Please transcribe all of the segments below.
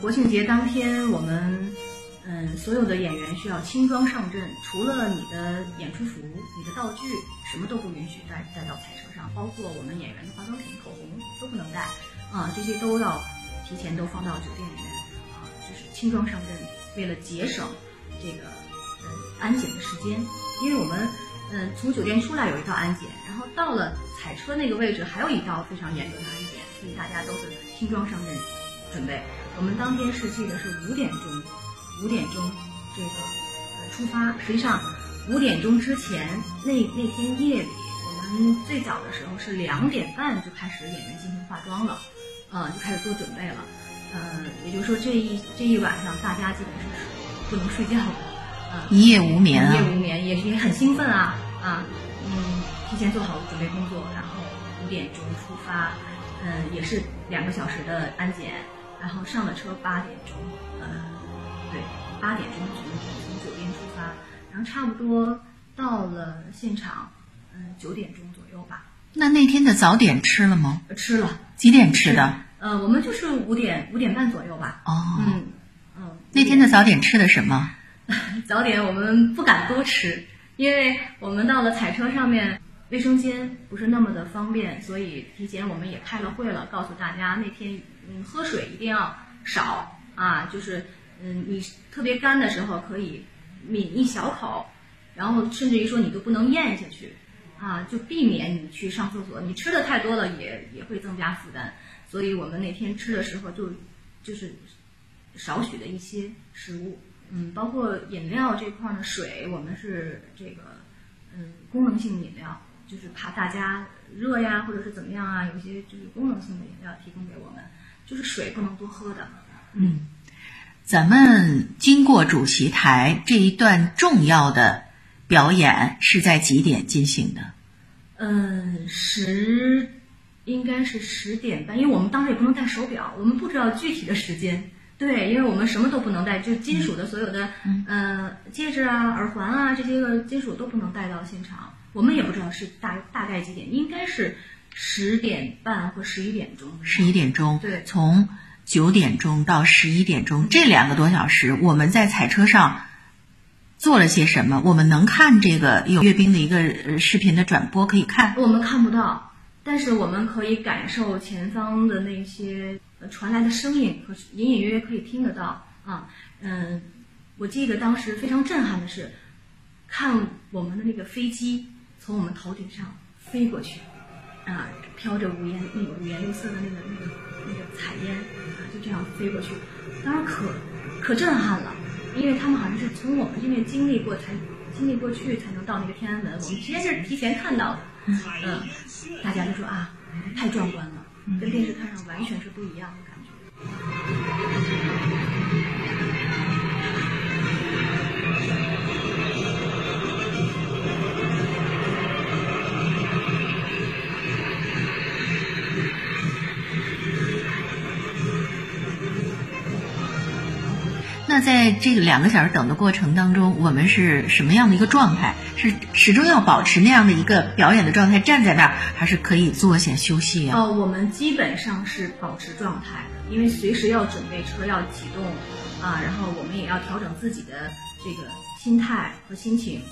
国庆节当天，我们嗯所有的演员需要轻装上阵，除了你的演出服、你的道具，什么都不允许带带到彩车上，包括我们演员的化妆品、口红都不能带啊，这些都要提前都放到酒店里面啊，就是轻装上阵，为了节省这个呃安检的时间，因为我们嗯从酒店出来有一道安检，然后到了彩车那个位置还有一道非常严格的安检，所以大家都是轻装上阵准备。我们当天是记得是五点钟，五点钟这个呃出发。实际上五点钟之前那那天夜里，我们最早的时候是两点半就开始演员进行化妆了，呃就开始做准备了。呃，也就是说这一这一晚上大家基本上是不能睡觉的，啊、一夜无眠啊一夜无眠，也也很兴奋啊啊，嗯，提前做好准备工作，然后五点钟出发，嗯，也是两个小时的安检，然后上了车八点钟，呃，对，八点钟从从酒店出发，然后差不多到了现场，嗯，九点钟左右吧，那那天的早点吃了吗？呃吃了，几点吃的？呃，我们就是五点五点半左右吧，哦，嗯嗯，那天的早点吃的什么？早点我们不敢多吃，因为我们到了彩车上面，卫生间不是那么的方便，所以提前我们也开了会了，告诉大家那天嗯喝水一定要少啊，就是嗯你特别干的时候可以抿一小口，然后甚至于说你都不能咽下去啊，就避免你去上厕所，你吃的太多了也也会增加负担，所以我们那天吃的时候就就是少许的一些食物。嗯，包括饮料这块儿呢，水我们是这个，嗯，功能性饮料，就是怕大家热呀，或者是怎么样啊，有些就是功能性的饮料提供给我们，就是水不能多喝的。嗯咱们经过主席台这一段重要的表演是在几点进行的？嗯，十应该是十点半，因为我们当时也不能戴手表，我们不知道具体的时间。对，因为我们什么都不能戴，就金属的所有的，嗯呃，戒指啊、耳环啊这些个金属都不能带到现场。我们也不知道是大大概几点，应该是十点半或十一点钟。十一点钟。对从九点钟到十一点钟这两个多小时，我们在彩车上做了些什么？我们能看这个有阅兵的一个呃视频的转播，可以看。我们看不到，但是我们可以感受前方的那些呃传来的声音，和隐隐约约可以听得到啊。嗯，我记得当时非常震撼的是，看我们的那个飞机从我们头顶上飞过去，啊，飘着五颜那个五颜六色的那个那个那个彩烟啊，就这样飞过去，当时可可震撼了，因为他们好像是从我们这边经历过才经历过去才能到那个天安门，我们直接是提前看到的。嗯，大家就说啊，太壮观了，跟电视看上完全是不一样的感觉。那在这个两个小时等的过程当中，我们是什么样的一个状态？是始终要保持那样的一个表演的状态，站在那儿，还是可以坐下休息啊？哦，我们基本上是保持状态的，因为随时要准备车要启动啊，然后我们也要调整自己的这个心态和心情。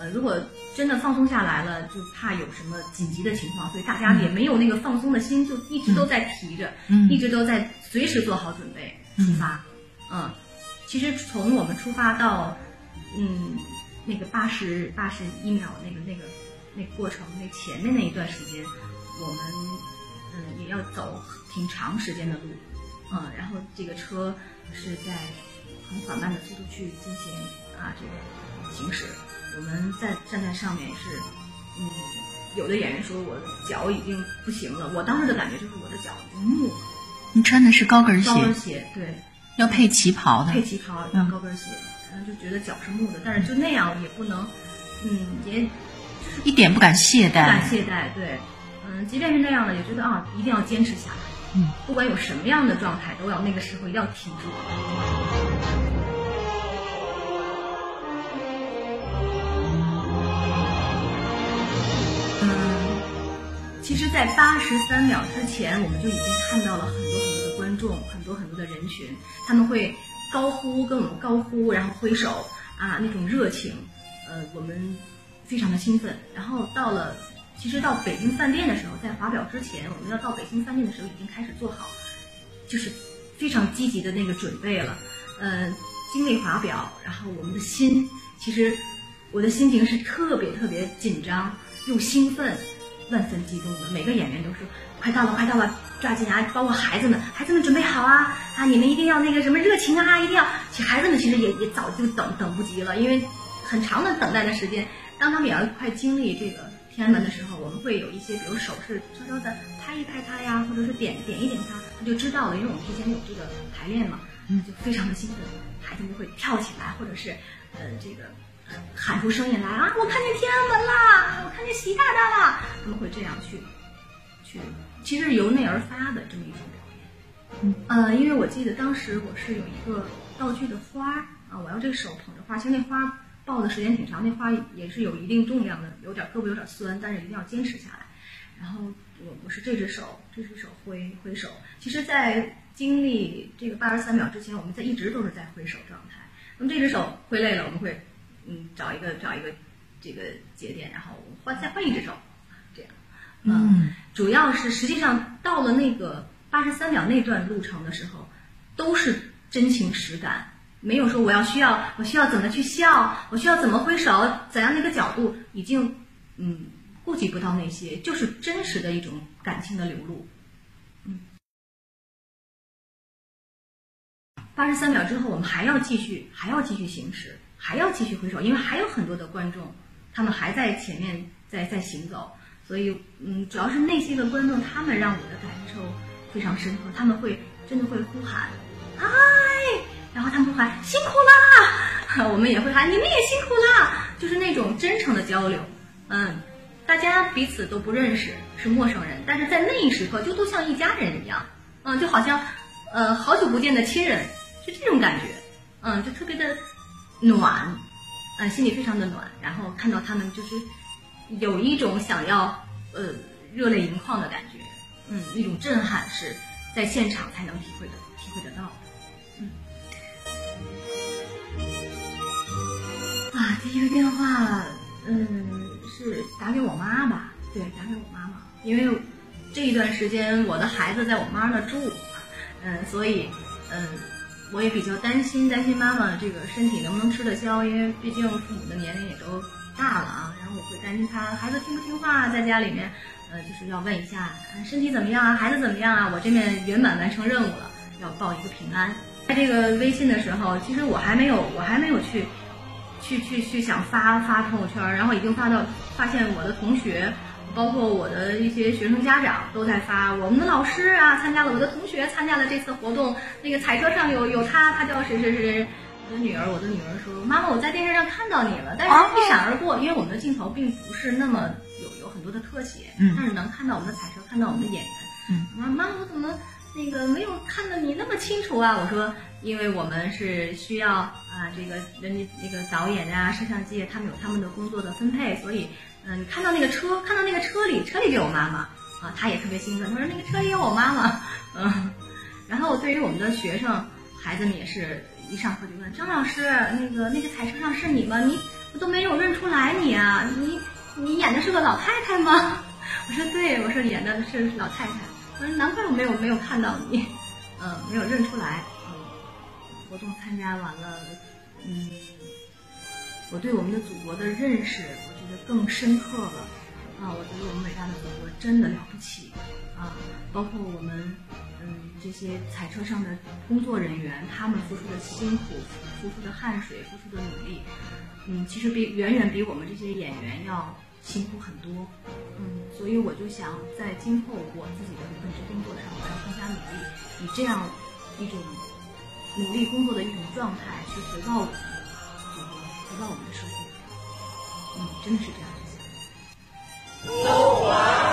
呃，如果真的放松下来了，就怕有什么紧急的情况，所以大家也没有那个放松的心，就一直都在提着，嗯一直都在随时做好准备出发。嗯，其实从我们出发到嗯那个八十八十一秒那个那个那个过程那前面那一段时间，我们嗯也要走挺长时间的路，嗯，然后这个车是在很缓慢的速度去进行啊这个行驶，我们在站在上面是嗯。有的演员说我的脚已经不行了，我当时的感觉就是我的脚已经木了，你穿的是高跟鞋，高跟鞋对，要配旗袍的配。旗袍、穿高跟鞋，然后就觉得脚是木的，但是就那样也不能，嗯，也一点不敢懈怠不敢。懈怠，对，嗯，即便是那样了，也觉得啊，一定要坚持下来，嗯，不管有什么样的状态，都要那个时候一定要挺住。嗯，其实，在八十三秒之前，我们就已经看到了很多众，很多很多的人群，他们会高呼跟我们高呼，然后挥手啊，那种热情，呃，我们非常的兴奋。然后到了，其实到北京饭店的时候，在华表之前，我们要到北京饭店的时候，已经开始做好，就是非常积极的那个准备了。呃，经历华表，然后我们的心，其实我的心情是特别特别紧张又兴奋。万分激动的，每个演员都说快到了，快到了，抓紧啊！包括孩子们，孩子们准备好啊啊！你们一定要那个什么热情啊，一定要。其实孩子们其实也也早就等等不及了，因为很长的等待的时间。当他们也要快经历这个天安门的时候，我们会有一些，比如手势悄悄的拍一拍他呀，或者是点点一点他，他就知道了，因为我们之前有这个排练嘛，嗯，就非常的兴奋，孩子们会跳起来，或者是呃这个。喊出声音来啊！我看见天安门啦，我看见习大大啦，他们会这样去，去，其实是由内而发的这么一种表演。嗯，呃，因为我记得当时我是有一个道具的花啊，我要这个手捧着花，其实那花抱的时间挺长，那花也是有一定重量的，有点胳膊有点酸，但是一定要坚持下来。然后我我是这只手，这只手挥挥手。其实，在经历这个八十三秒之前，我们在一直都是在挥手状态。那么这只手挥累了，我们会。嗯，找一个找一个这个节点，然后换再换一只手，这样。嗯，主要是实际上到了那个八十三秒那段路程的时候，都是真情实感，没有说我要需要我需要怎么去笑，我需要怎么挥手，怎样的一个角度，已经嗯顾及不到那些，就是真实的一种感情的流露。嗯，八十三秒之后，我们还要继续，还要继续行驶。还要继续挥手，因为还有很多的观众，他们还在前面在在行走，所以嗯，主要是那些个观众，他们让我的感受非常深刻，他们会真的会呼喊，嗨，然后他们会喊辛苦啦，我们也会喊你们也辛苦啦，就是那种真诚的交流，嗯，大家彼此都不认识，是陌生人，但是在那一时刻就都像一家人一样，嗯，就好像呃好久不见的亲人，是这种感觉，嗯，就特别的。暖，嗯，心里非常的暖，然后看到他们就是有一种想要呃热泪盈眶的感觉，嗯，那种震撼是在现场才能体会的，体会得到的。嗯，啊，第一个电话，嗯，是打给我妈吧？对，打给我妈妈，因为这一段时间我的孩子在我妈那住，嗯，所以，嗯。我也比较担心，担心妈妈这个身体能不能吃得消，因为毕竟父母的年龄也都大了啊。然后我会担心他孩子听不听话，在家里面，呃，就是要问一下身体怎么样啊，孩子怎么样啊。我这边圆满完成任务了，要报一个平安。在这个微信的时候，其实我还没有，我还没有去，去去去想发发朋友圈，然后已经发到发现我的同学。包括我的一些学生家长都在发，我们的老师啊参加了，我的同学参加了这次活动。那个彩车上有有他，他叫谁谁谁。我的女儿，我的女儿说：“妈妈，我在电视上看到你了，但是一闪而过，因为我们的镜头并不是那么有有很多的特写，但是能看到我们的彩车，看到我们的演员。嗯，妈妈，我怎么那个没有看到你那么清楚啊？我说，因为我们是需要啊，这个人家那个导演啊，摄像机他们有他们的工作的分配，所以。”嗯，你看到那个车，看到那个车里，车里就有妈妈啊，他也特别兴奋。他说那个车里有我妈妈，嗯。然后对于我们的学生孩子们也是一上课就问张老师，那个那个彩车上是你吗？你我都没有认出来你啊，你你演的是个老太太吗？我说对，我说演的是老太太。我说难怪我没有没有看到你，嗯，没有认出来。嗯，活动参加完了，嗯，我对我们的祖国的认识。更深刻了啊！我觉得我们伟大的祖国真的了不起啊！包括我们嗯这些彩车上的工作人员，他们付出的辛苦、付出的汗水、付出的努力，嗯，其实比远远比我们这些演员要辛苦很多。嗯，所以我就想在今后我自己的本职工作上，我要更加努力，以这样一种努力工作的一种状态去回报祖国，回报我们的社会。嗯，真的是这样。中华儿女。